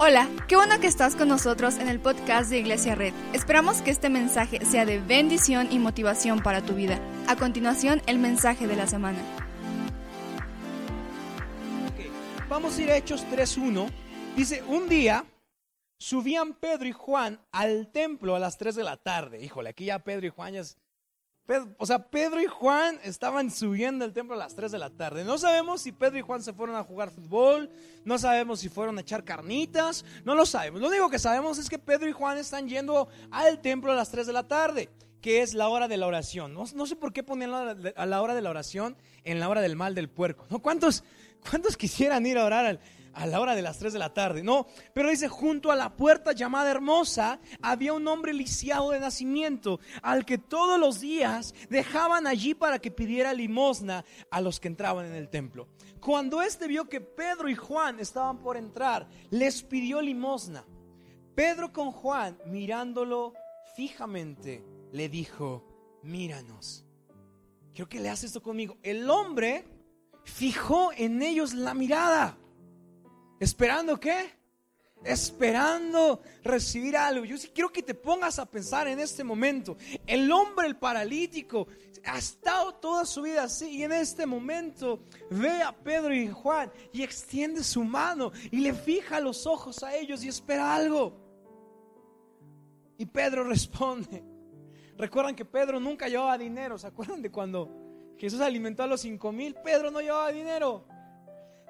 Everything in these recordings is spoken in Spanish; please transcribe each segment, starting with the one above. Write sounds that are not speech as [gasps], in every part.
Hola, qué bueno que estás con nosotros en el podcast de Iglesia Red. Esperamos que este mensaje sea de bendición y motivación para tu vida. A continuación, el mensaje de la semana. Vamos a ir a Hechos 3.1. Dice, un día subían Pedro y Juan al templo a las 3 de la tarde. Híjole, aquí ya Pedro y Juan ya es o sea, Pedro y Juan estaban subiendo al templo a las 3 de la tarde. No sabemos si Pedro y Juan se fueron a jugar fútbol, no sabemos si fueron a echar carnitas, no lo sabemos. Lo único que sabemos es que Pedro y Juan están yendo al templo a las 3 de la tarde, que es la hora de la oración. No, sé por qué ponían a la hora de la oración en la hora del mal del puerco. ¿No? ¿Cuántos, ¿Cuántos quisieran ir a orar al, a la hora de las 3 de la tarde. No, pero dice, junto a la puerta llamada hermosa había un hombre lisiado de nacimiento, al que todos los días dejaban allí para que pidiera limosna a los que entraban en el templo. Cuando éste vio que Pedro y Juan estaban por entrar, les pidió limosna. Pedro con Juan, mirándolo fijamente, le dijo, míranos. Quiero que leas esto conmigo. El hombre fijó en ellos la mirada. ¿Esperando qué? Esperando recibir algo. Yo sí quiero que te pongas a pensar en este momento. El hombre, el paralítico, ha estado toda su vida así y en este momento ve a Pedro y Juan y extiende su mano y le fija los ojos a ellos y espera algo. Y Pedro [laughs] responde. Recuerdan que Pedro nunca llevaba dinero. ¿Se acuerdan de cuando Jesús alimentó a los cinco mil? Pedro no llevaba dinero.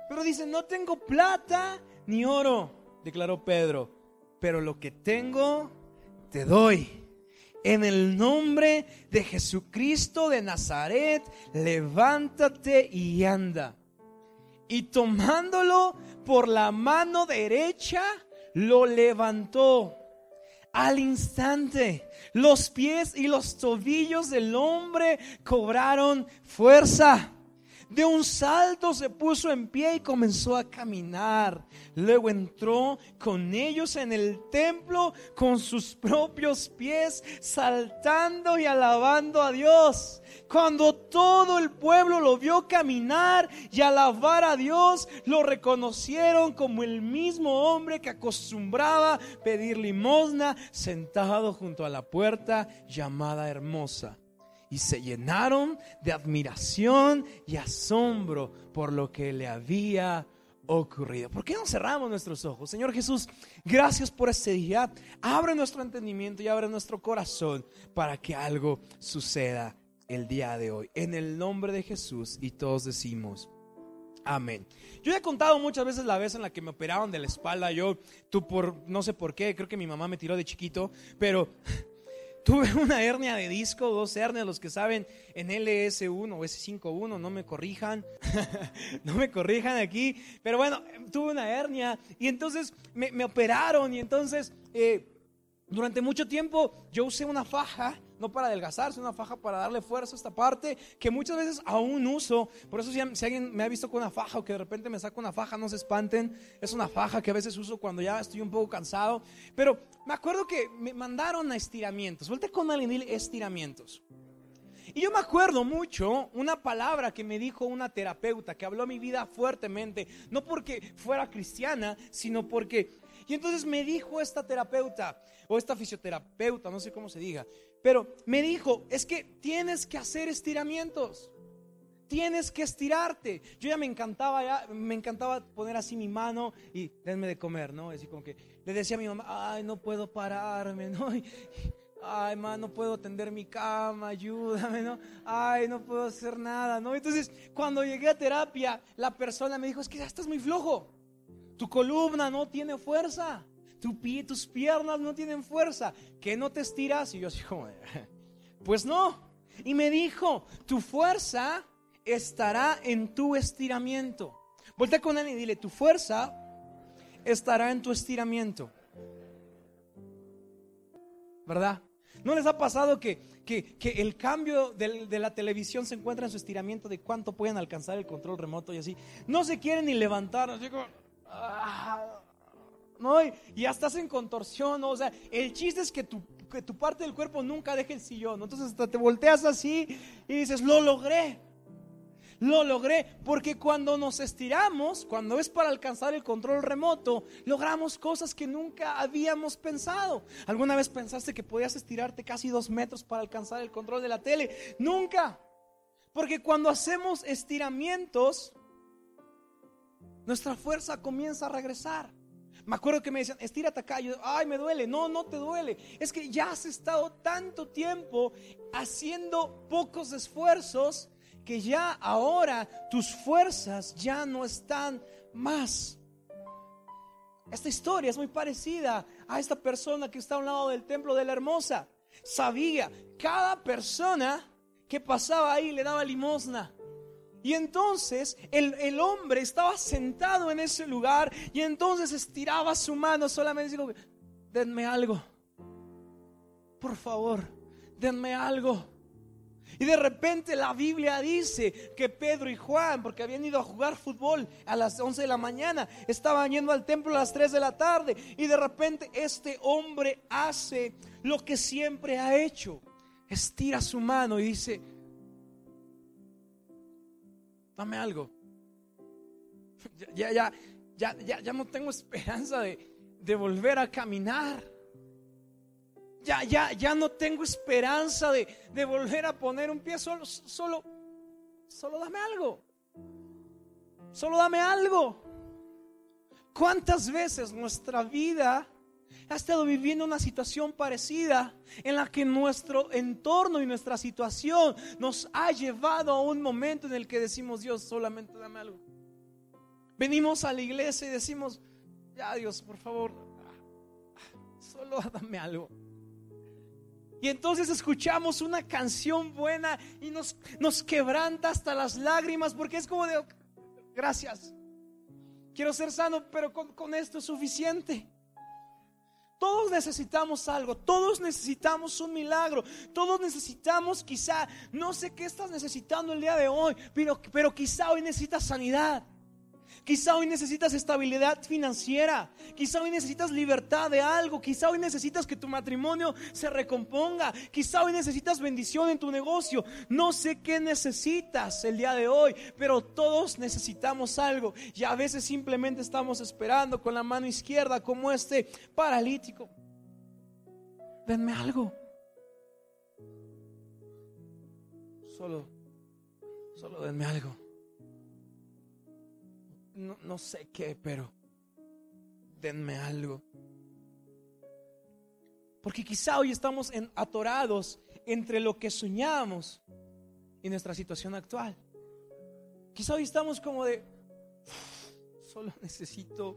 Pero dice, no tengo plata ni oro, declaró Pedro, pero lo que tengo te doy. En el nombre de Jesucristo de Nazaret, levántate y anda. Y tomándolo por la mano derecha, lo levantó. Al instante, los pies y los tobillos del hombre cobraron fuerza. De un salto se puso en pie y comenzó a caminar. Luego entró con ellos en el templo con sus propios pies, saltando y alabando a Dios. Cuando todo el pueblo lo vio caminar y alabar a Dios, lo reconocieron como el mismo hombre que acostumbraba pedir limosna sentado junto a la puerta llamada hermosa y se llenaron de admiración y asombro por lo que le había ocurrido. ¿Por qué no cerramos nuestros ojos? Señor Jesús, gracias por este día. Abre nuestro entendimiento y abre nuestro corazón para que algo suceda el día de hoy. En el nombre de Jesús y todos decimos. Amén. Yo he contado muchas veces la vez en la que me operaron de la espalda. Yo, tú por, no sé por qué, creo que mi mamá me tiró de chiquito, pero Tuve [laughs] una hernia de disco, dos hernias, los que saben en LS1 o S51, no me corrijan, [laughs] no me corrijan aquí, pero bueno, tuve una hernia y entonces me, operaron y entonces eh, durante mucho tiempo yo usé una faja no para adelgazarse, una faja para darle fuerza a esta parte, que muchas veces aún uso. Por eso si, alguien me ha visto con una faja o que de repente me saco una faja, no se espanten. Es una faja que a veces uso cuando ya estoy un poco cansado. Pero me acuerdo que me mandaron a estiramientos. Vuelta con alguien estiramientos. Y yo me acuerdo mucho una palabra que me dijo una terapeuta que habló mi vida fuertemente, no porque fuera cristiana, sino porque... Y entonces me dijo esta terapeuta, o esta fisioterapeuta, no sé cómo se diga, pero me dijo, es que tienes que hacer estiramientos. Tienes que estirarte. Yo ya me encantaba, ya, me encantaba poner así mi mano y denme de comer, ¿no? Así como que le decía a mi mamá, ay, no puedo pararme, ¿no? [laughs] ay, no puedo tender mi cama, ayúdame, ¿no? Ay, no puedo hacer nada, ¿no? Entonces, cuando llegué a terapia, la persona me dijo, es que ya estás muy flojo. Tu columna no tiene fuerza tu pie, tus piernas no tienen fuerza, que no te estiras. Y yo así como, [laughs] pues no. Y me dijo, tu fuerza estará en tu estiramiento. Voltea con él y dile, tu fuerza estará en tu estiramiento. ¿Verdad? ¿No les ha pasado que, que, el cambio de, la televisión se encuentra en su estiramiento de cuánto pueden alcanzar el control remoto y así? No se quieren ni levantar, así como... Ah, ¿no? Y ya estás en contorsión, O sea, el chiste es que tu, que tu parte del cuerpo nunca deje el sillón, Entonces hasta te volteas así y dices, lo logré. lo logré, porque cuando nos estiramos, cuando es para alcanzar el control remoto, logramos cosas que nunca habíamos pensado. ¿Alguna vez pensaste que podías estirarte casi dos metros para alcanzar el control de la tele? Nunca. Porque cuando hacemos estiramientos, nuestra fuerza comienza a regresar. Me acuerdo que me decían, estírate acá. Yo, ay, me duele. No, no te duele. Es que ya has estado tanto tiempo haciendo pocos esfuerzos que ya ahora tus fuerzas ya no están más. Esta historia es muy parecida a esta persona que está a un lado del templo de la hermosa. Sabía, cada persona que pasaba ahí le daba limosna. Y entonces el, hombre estaba sentado en ese lugar y entonces estiraba su mano solamente dijo, denme algo. Por favor, denme algo. Y de repente la Biblia dice que Pedro y Juan, porque habían ido a jugar fútbol a las 11 de la mañana, estaban yendo al templo a las 3 de la tarde. Y de repente este hombre hace lo que siempre ha hecho. Estira su mano y dice, dame algo. Ya, ya, ya, ya, ya no tengo esperanza de, de volver a caminar. Ya, ya, ya no tengo esperanza de, de volver a poner un pie solo, solo, solo dame algo. Solo dame algo. ¿Cuántas veces nuestra vida ha estado viviendo una situación parecida en la que nuestro entorno y nuestra situación nos ha llevado a un momento en el que decimos, Dios, solamente dame algo. Venimos a la iglesia y decimos, ya Dios, por favor, solo [laughs] dame algo. Y entonces escuchamos una canción buena y nos, nos quebranta hasta las lágrimas porque es como de, gracias, quiero ser sano, pero con, con esto es suficiente. Todos necesitamos algo, todos necesitamos un milagro, todos necesitamos quizá, no sé qué estás necesitando el día de hoy, pero, pero quizá hoy necesitas sanidad. Quizá hoy necesitas estabilidad financiera. Quizá hoy necesitas libertad de algo. Quizá hoy necesitas que tu matrimonio se recomponga. Quizá hoy necesitas bendición en tu negocio. No sé qué necesitas el día de hoy, pero todos necesitamos algo. Y a veces simplemente estamos esperando con la mano izquierda como este paralítico. Denme algo. Solo, solo denme algo no, sé qué, pero denme algo. Porque quizá hoy estamos en, atorados entre lo que soñamos y nuestra situación actual. Quizá hoy estamos como de, solo necesito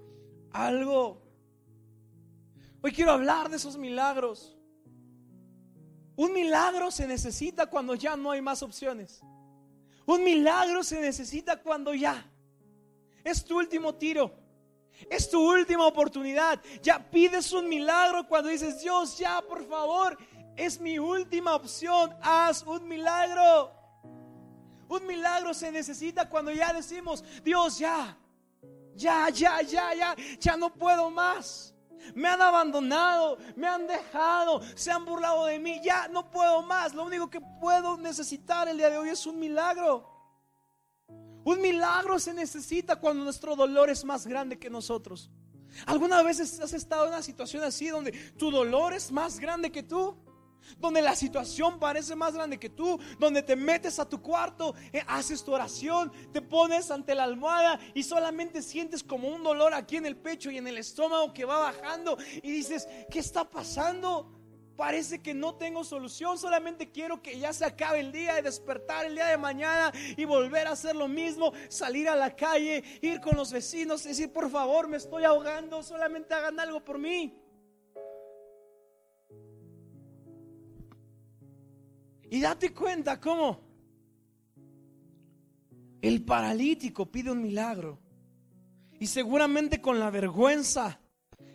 algo. Hoy quiero hablar de esos milagros. Un milagro se necesita cuando ya no hay más opciones. Un milagro se necesita cuando ya es tu último tiro. Es tu última oportunidad. Ya pides un milagro cuando dices, Dios, ya, por favor, es mi última opción. Haz un milagro. Un milagro se necesita cuando ya decimos, Dios, ya, ya, ya, ya, ya, ya no puedo más. Me han abandonado, me han dejado, se han burlado de mí, ya no puedo más. Lo único que puedo necesitar el día de hoy es un milagro. Un milagro se necesita cuando nuestro dolor es más grande que nosotros. ¿Alguna vez has estado en una situación así donde tu dolor es más grande que tú? Donde la situación parece más grande que tú, donde te metes a tu cuarto, eh, haces tu oración, te pones ante la almohada y solamente sientes como un dolor aquí en el pecho y en el estómago que va bajando y dices, ¿qué está pasando? Parece que no tengo solución, solamente quiero que ya se acabe el día y despertar el día de mañana y volver a hacer lo mismo, salir a la calle, ir con los vecinos, decir, por favor, me estoy ahogando, solamente hagan algo por mí. Y date cuenta cómo el paralítico pide un milagro. Y seguramente con la vergüenza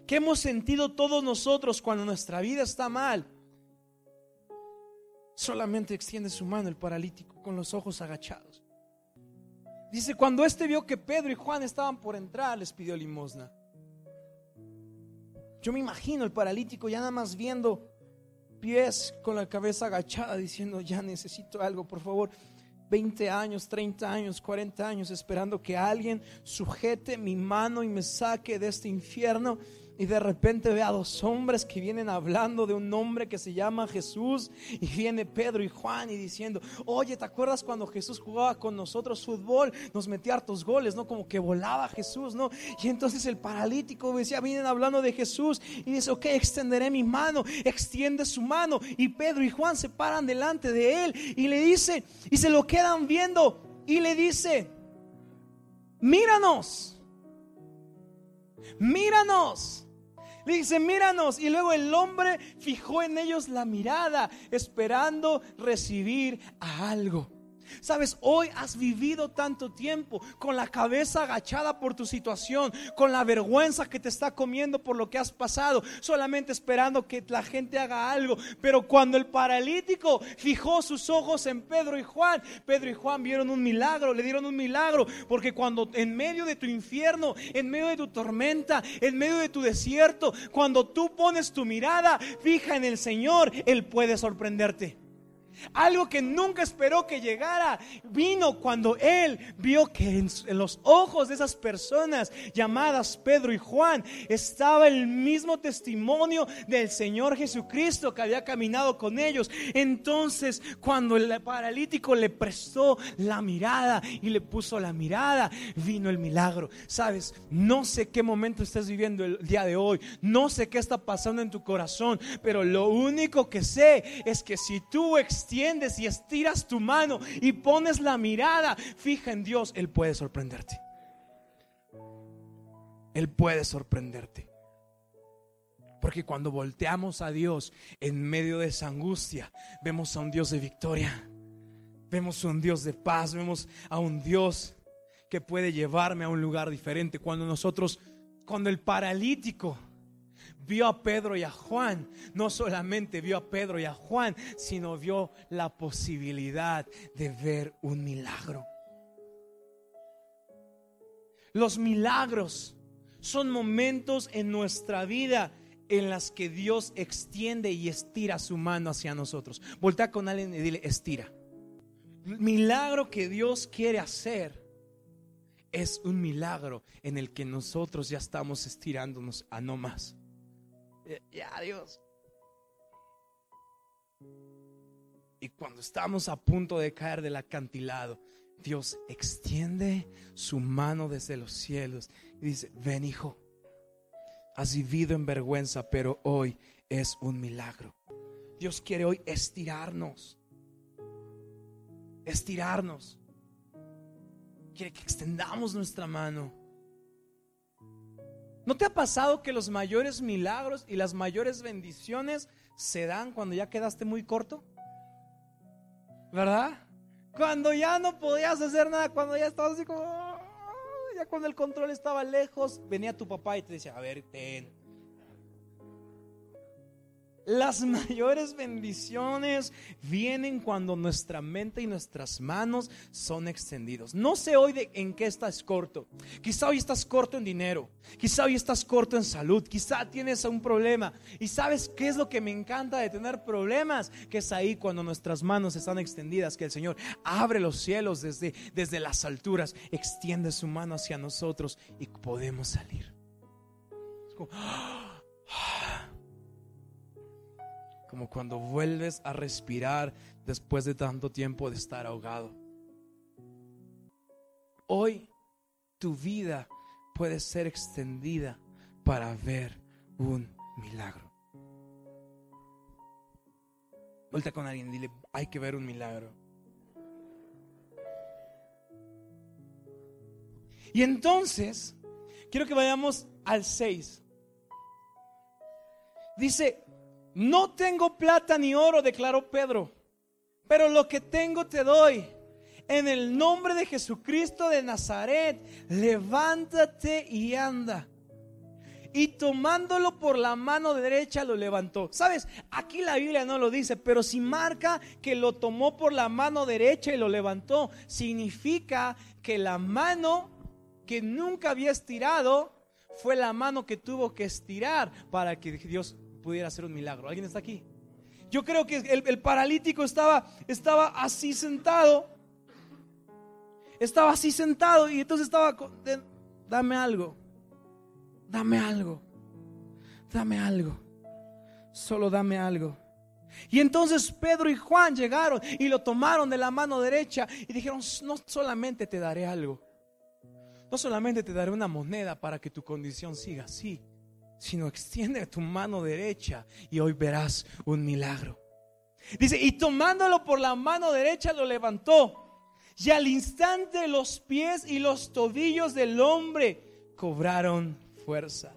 ¿Qué hemos sentido todos nosotros cuando nuestra vida está mal? Solamente extiende su mano el paralítico con los ojos agachados. Dice, cuando éste vio que Pedro y Juan estaban por entrar, les pidió limosna. Yo me imagino el paralítico ya nada más viendo pies con la cabeza agachada diciendo, ya necesito algo, por favor, 20 años, 30 años, 40 años esperando que alguien sujete mi mano y me saque de este infierno y de repente ve a dos hombres que vienen hablando de un hombre que se llama Jesús y viene Pedro y Juan y diciendo, oye, ¿te acuerdas cuando Jesús jugaba con nosotros fútbol? Nos metía hartos goles, ¿no? Como que volaba Jesús, ¿no? Y entonces el paralítico decía, vienen hablando de Jesús y dice, ok, extenderé mi mano, extiende su mano y Pedro y Juan se paran delante de él y le dice, y se lo quedan viendo y le dice, míranos, míranos. Dice, míranos. Y luego el hombre fijó en ellos la mirada, esperando recibir a algo. Sabes, hoy has vivido tanto tiempo con la cabeza agachada por tu situación, con la vergüenza que te está comiendo por lo que has pasado, solamente esperando que la gente haga algo. Pero cuando el paralítico fijó sus ojos en Pedro y Juan, Pedro y Juan vieron un milagro, le dieron un milagro, porque cuando en medio de tu infierno, en medio de tu tormenta, en medio de tu desierto, cuando tú pones tu mirada fija en el Señor, Él puede sorprenderte. Algo que nunca esperó que llegara vino cuando él vio que en, los ojos de esas personas llamadas Pedro y Juan estaba el mismo testimonio del Señor Jesucristo que había caminado con ellos. Entonces cuando el paralítico le prestó la mirada y le puso la mirada, vino el milagro. Sabes, no sé qué momento estás viviendo el día de hoy, no sé qué está pasando en tu corazón, pero lo único que sé es que si tú y estiras tu mano y pones la mirada fija en Dios, Él puede sorprenderte. Él puede sorprenderte. Porque cuando volteamos a Dios en medio de esa angustia, vemos a un Dios de victoria. Vemos a un Dios de paz, vemos a un Dios que puede llevarme a un lugar diferente. Cuando nosotros, cuando el paralítico vio a Pedro y a Juan, no solamente vio a Pedro y a Juan, sino vio la posibilidad de ver un milagro. Los milagros son momentos en nuestra vida en las que Dios extiende y estira su mano hacia nosotros. Voltea con alguien y dile, estira. Milagro que Dios quiere hacer es un milagro en el que nosotros ya estamos estirándonos a no más. Ya, Dios. Y cuando estamos a punto de caer del acantilado, Dios extiende su mano desde los cielos y dice, ven hijo, has vivido en vergüenza, pero hoy es un milagro. Dios quiere hoy estirarnos, estirarnos. Quiere que extendamos nuestra mano ¿No te ha pasado que los mayores milagros y las mayores bendiciones se dan cuando ya quedaste muy corto? ¿Verdad? Cuando ya no podías hacer nada, cuando ya estabas así como, ya cuando el control estaba lejos, venía tu papá y te decía, a ver, ten, las [laughs] mayores bendiciones vienen cuando nuestra mente y nuestras manos son extendidos. No sé hoy en qué estás corto. Quizá hoy estás corto en dinero. Quizá hoy estás corto en salud. Quizá tienes un problema. Y sabes qué es lo que me encanta de tener problemas? Que es ahí cuando nuestras manos están extendidas. Que el Señor abre los cielos desde, desde las alturas. Extiende su mano hacia nosotros y podemos salir. Es como, [gasps] como cuando vuelves a respirar después de tanto tiempo de estar ahogado. Hoy tu vida puede ser extendida para ver un milagro. Vuelta con alguien dile, hay que ver un milagro. Y entonces, quiero que vayamos al 6. Dice, no tengo plata ni oro, declaró Pedro, pero lo que tengo te doy. En el nombre de Jesucristo de Nazaret, levántate y anda. Y tomándolo por la mano derecha lo levantó. Sabes, aquí la Biblia no lo dice, pero si marca que lo tomó por la mano derecha y lo levantó, significa que la mano que nunca había estirado fue la mano que tuvo que estirar para que Dios pudiera hacer un milagro. ¿Alguien está aquí? Yo creo que el, paralítico estaba, estaba así sentado estaba así sentado y entonces estaba, con, dame algo, dame algo, dame algo, solo dame algo. Y entonces Pedro y Juan llegaron y lo tomaron de la mano derecha y dijeron, no solamente te daré algo, no solamente te daré una moneda para que tu condición siga así, sino extiende tu mano derecha y hoy verás un milagro. Dice, y tomándolo por la mano derecha lo levantó. Y al instante los pies y los tobillos del hombre cobraron fuerza.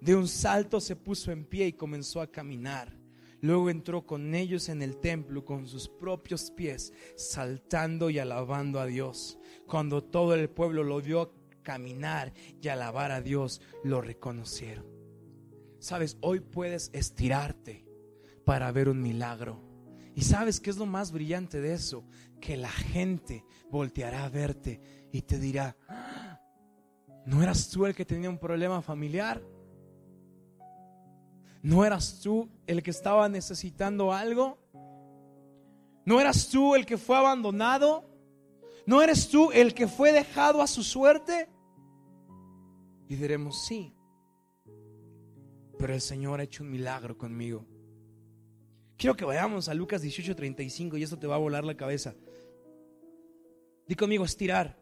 De un salto se puso en pie y comenzó a caminar. Luego entró con ellos en el templo con sus propios pies, saltando y alabando a Dios. Cuando todo el pueblo lo vio caminar y alabar a Dios, lo reconocieron. Sabes, hoy puedes estirarte para ver un milagro. Y sabes qué es lo más brillante de eso? Que la gente volteará a verte y te dirá, ¿no eras tú el que tenía un problema familiar? ¿No eras tú el que estaba necesitando algo? ¿No eras tú el que fue abandonado? ¿No eres tú el que fue dejado a su suerte? Y diremos, sí, pero el Señor ha hecho un milagro conmigo. Quiero que vayamos a Lucas 18:35 y esto te va a volar la cabeza. Di conmigo, estirar.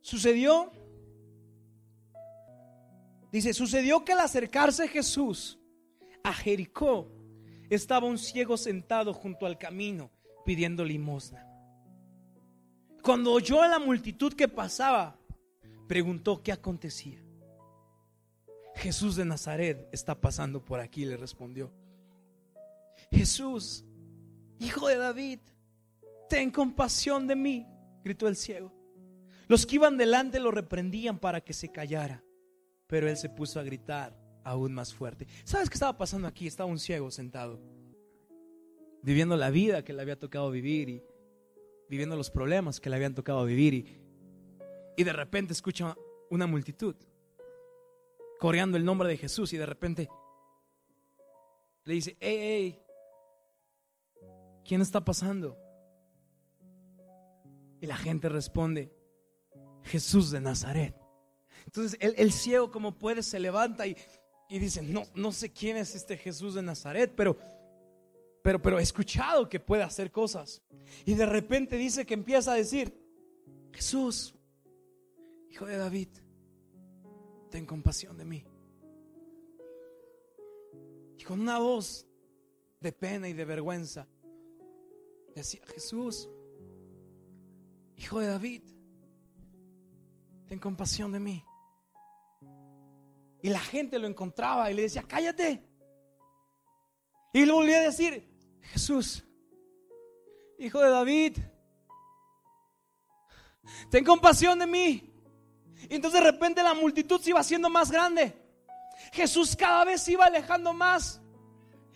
Sucedió, dice, sucedió que al acercarse Jesús a Jericó, estaba un ciego sentado junto al camino pidiendo limosna. Cuando oyó a la multitud que pasaba, preguntó qué acontecía. Jesús de Nazaret está pasando por aquí, le respondió. Jesús, hijo de David, ten compasión de mí, gritó el ciego. Los que iban delante lo reprendían para que se callara, pero él se puso a gritar aún más fuerte. ¿Sabes qué estaba pasando aquí? Estaba un ciego sentado, viviendo la vida que le había tocado vivir y viviendo los problemas que le habían tocado vivir y, y de repente escucha una multitud coreando el nombre de Jesús y de repente le dice, hey, hey, ¿quién está pasando? Y la gente responde, Jesús de Nazaret. Entonces el, ciego como puede se levanta y, y, dice, no, no sé quién es este Jesús de Nazaret, pero, pero, pero he escuchado que puede hacer cosas. Y de repente dice que empieza a decir, Jesús, hijo de David, ten compasión de mí. Y con una voz de pena y de vergüenza, decía, Jesús, hijo de David, ten compasión de mí. Y la gente lo encontraba y le decía, cállate. Y le volvía a decir, Jesús, hijo de David, ten compasión de mí. Y entonces de repente la multitud se iba haciendo más grande. Jesús cada vez se iba alejando más.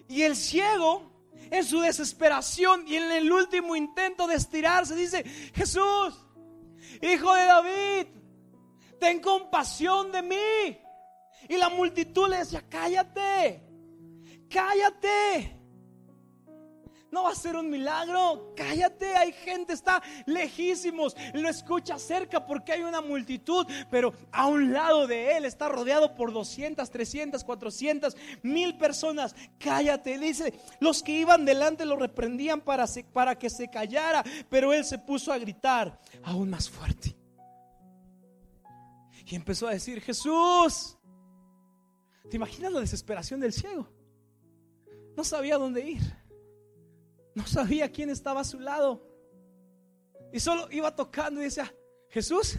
Y el ciego, en su desesperación y en el último intento de estirarse, dice, Jesús, hijo de David, ten compasión de mí. Y la multitud le decía, cállate, cállate. No va a ser un milagro. Cállate, hay gente, está lejísimos. Lo escucha cerca porque hay una multitud, pero a un lado de él está rodeado por 200, 300, 400, mil personas. Cállate, dice. Los que iban delante lo reprendían para, para que se callara, pero él se puso a gritar aún más fuerte. Y empezó a decir, Jesús, ¿te imaginas la desesperación del ciego? No sabía dónde ir. No sabía quién estaba a su lado. Y solo iba tocando y decía, Jesús,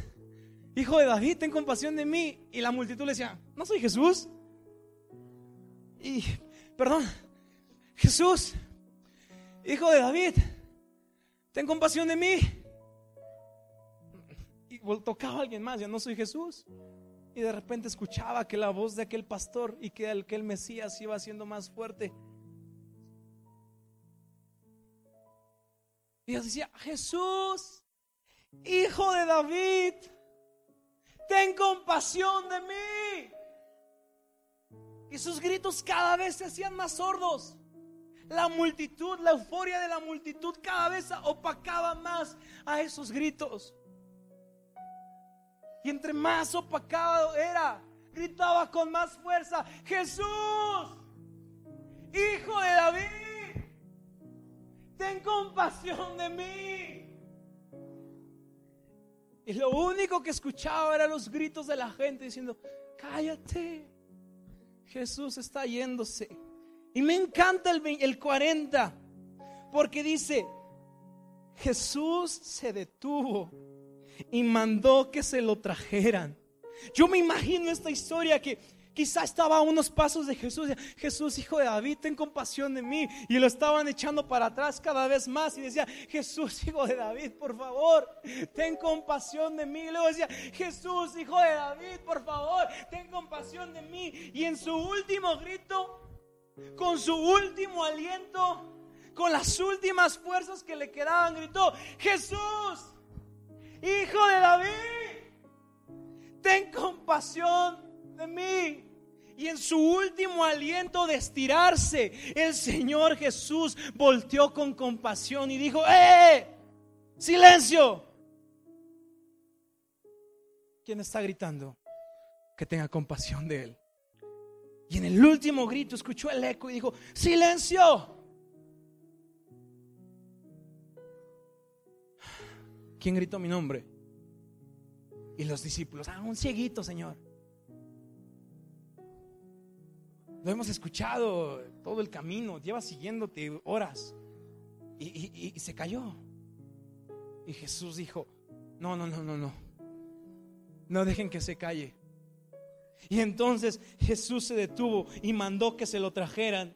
hijo de David, ten compasión de mí. Y la multitud le decía, no soy Jesús. Y, perdón, Jesús, hijo de David, ten compasión de mí tocaba a alguien más, ya no soy Jesús. Y de repente escuchaba que la voz de aquel pastor y que aquel Mesías iba siendo más fuerte. Y yo decía, Jesús, hijo de David, ten compasión de mí. Y sus gritos cada vez se hacían más sordos. La multitud, la euforia de la multitud cada vez opacaba más a esos gritos. Y entre más opacado era, gritaba con más fuerza, Jesús, Hijo de David, ten compasión de mí. Y lo único que escuchaba eran los gritos de la gente diciendo, cállate, Jesús está yéndose. Y me encanta el, el 40, porque dice, Jesús se detuvo y mandó que se lo trajeran. Yo me imagino esta historia que quizá estaba a unos pasos de Jesús. Jesús, hijo de David, ten compasión de mí. Y lo estaban echando para atrás cada vez más. Y decía, Jesús, hijo de David, por favor, ten compasión de mí. Y luego decía, Jesús, hijo de David, por favor, ten compasión de mí. Y en su último grito, con su último aliento, con las últimas fuerzas que le quedaban, gritó, Jesús, hijo de David, ten compasión de mí. Y en su último aliento de estirarse, el Señor Jesús volteó con compasión y dijo, ¡eh! ¡Silencio! ¿Quién está gritando? Que tenga compasión de él. Y en el último grito escuchó el eco y dijo, ¡Silencio! ¿Quién gritó mi nombre? Y los discípulos, ah, un cieguito, Señor. Lo hemos escuchado todo el camino, lleva siguiéndote horas. Y, se cayó. Y Jesús dijo, no, no, no, no, no. No dejen que se calle. Y entonces Jesús se detuvo y mandó que se lo trajeran.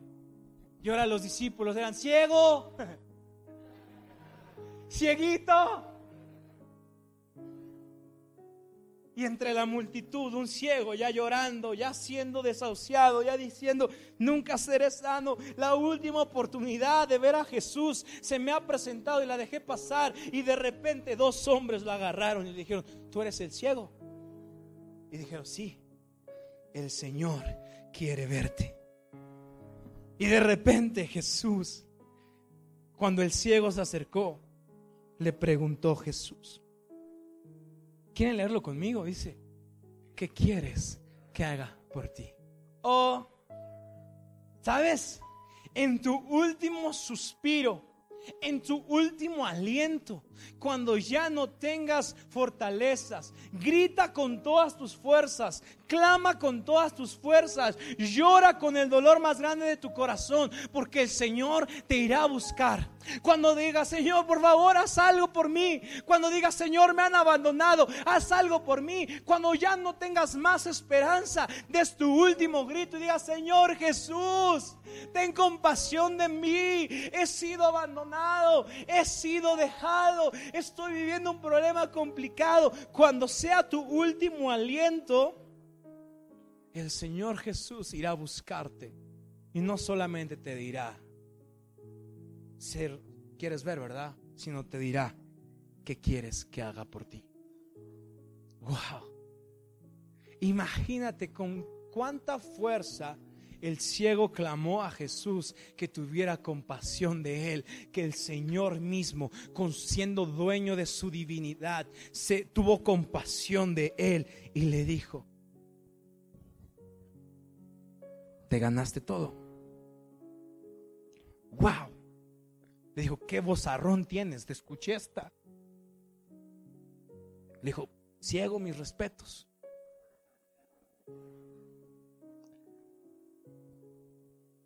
Y ahora los discípulos eran ciego, [laughs] cieguito. Y entre la multitud, un ciego ya llorando, ya siendo desahuciado, ya diciendo, nunca seré sano. La última oportunidad de ver a Jesús se me ha presentado y la dejé pasar. Y de repente dos hombres lo agarraron y le dijeron, ¿tú eres el ciego? Y dijeron, sí, el Señor quiere verte. Y de repente Jesús, cuando el ciego se acercó, le preguntó Jesús, ¿quieren leerlo conmigo? Dice, ¿qué quieres que haga por ti? Oh, ¿sabes? En tu último suspiro, en tu último aliento, cuando ya no tengas fortalezas, grita con todas tus fuerzas, clama con todas tus fuerzas, llora con el dolor más grande de tu corazón, porque el Señor te irá a buscar. Cuando digas, Señor, por favor, haz algo por mí. Cuando digas, Señor, me han abandonado, haz algo por mí. Cuando ya no tengas más esperanza, des tu último grito y digas, Señor Jesús, ten compasión de mí. He sido abandonado, he sido dejado, estoy viviendo un problema complicado. Cuando sea tu último aliento, el Señor Jesús irá a buscarte y no solamente te dirá, ser, quieres ver, ¿verdad? Sino te dirá, ¿qué quieres que haga por ti? Wow. Imagínate con cuánta fuerza el ciego clamó a Jesús que tuviera compasión de él, que el Señor mismo, con siendo dueño de su divinidad, se tuvo compasión de él y le dijo: Te ganaste todo. Wow. Le dijo, ¿qué vozarrón tienes? Te escuché esta. Le dijo, ciego mis respetos.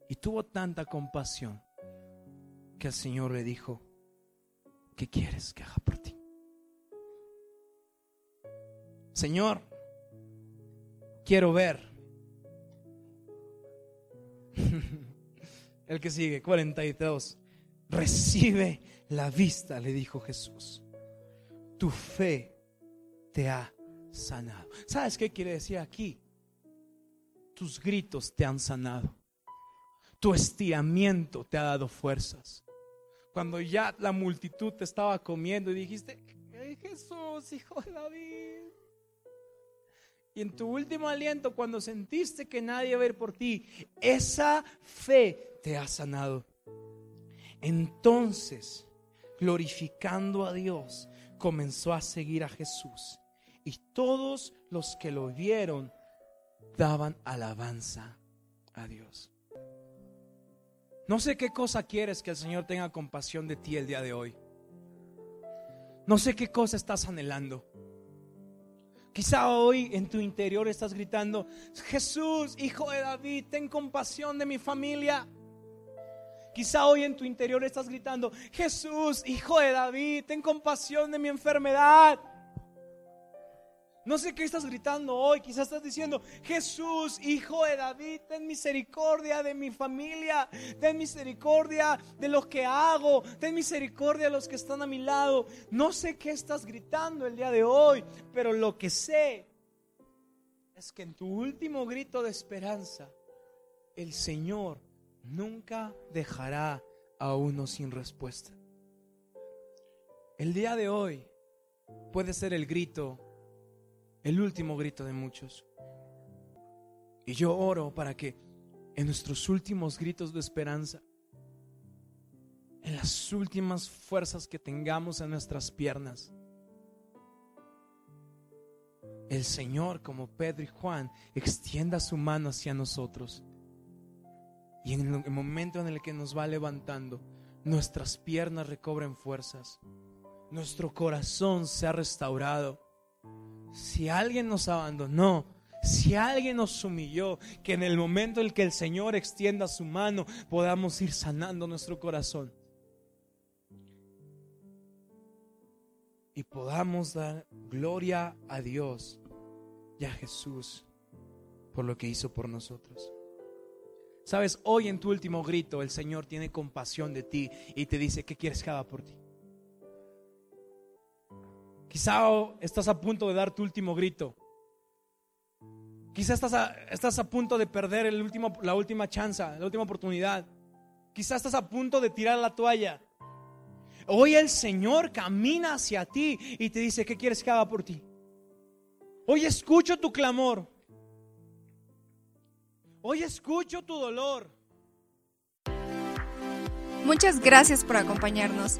Y tuvo tanta compasión que el Señor le dijo, ¿qué quieres que haga por ti? Señor, quiero ver. [laughs] el que sigue, 42. Recibe la vista, le dijo Jesús. Tu fe te ha sanado. ¿Sabes qué quiere decir aquí? Tus gritos te han sanado. Tu estiramiento te ha dado fuerzas. Cuando ya la multitud te estaba comiendo y dijiste, Jesús, hijo de David, y en tu último aliento, cuando sentiste que nadie iba a ir por ti, esa fe te ha sanado. Entonces, glorificando a Dios, comenzó a seguir a Jesús. Y todos los que lo vieron daban alabanza a Dios. No sé qué cosa quieres que el Señor tenga compasión de ti el día de hoy. No sé qué cosa estás anhelando. Quizá hoy en tu interior estás gritando, Jesús, hijo de David, ten compasión de mi familia. Quizá hoy en tu interior estás gritando, Jesús, hijo de David, ten compasión de mi enfermedad. No sé qué estás gritando hoy, quizás estás diciendo, Jesús, hijo de David, ten misericordia de mi familia, ten misericordia de lo que hago, ten misericordia de los que están a mi lado. No sé qué estás gritando el día de hoy, pero lo que sé es que en tu último grito de esperanza, el Señor nunca dejará a uno sin respuesta. El día de hoy puede ser el grito el último grito de muchos. Y yo oro para que en nuestros últimos gritos de esperanza, en las últimas fuerzas que tengamos en nuestras piernas, el Señor, como Pedro y Juan, extienda su mano hacia nosotros. Y en el momento en el que nos va levantando, nuestras piernas recobren fuerzas, nuestro corazón se ha restaurado si alguien nos abandonó, si alguien nos humilló, que en el momento en que el Señor extienda su mano podamos ir sanando nuestro corazón. Y podamos dar gloria a Dios y a Jesús por lo que hizo por nosotros. Sabes, hoy en tu último grito el Señor tiene compasión de ti y te dice, ¿qué quieres que haga por ti? Quizá estás a punto de dar tu último grito. Quizá estás a, estás a punto de perder el último, la última chance, la última oportunidad. Quizá estás a punto de tirar la toalla. Hoy el Señor camina hacia ti y te dice, ¿qué quieres que haga por ti? Hoy escucho tu clamor. Hoy escucho tu dolor. Muchas gracias por acompañarnos.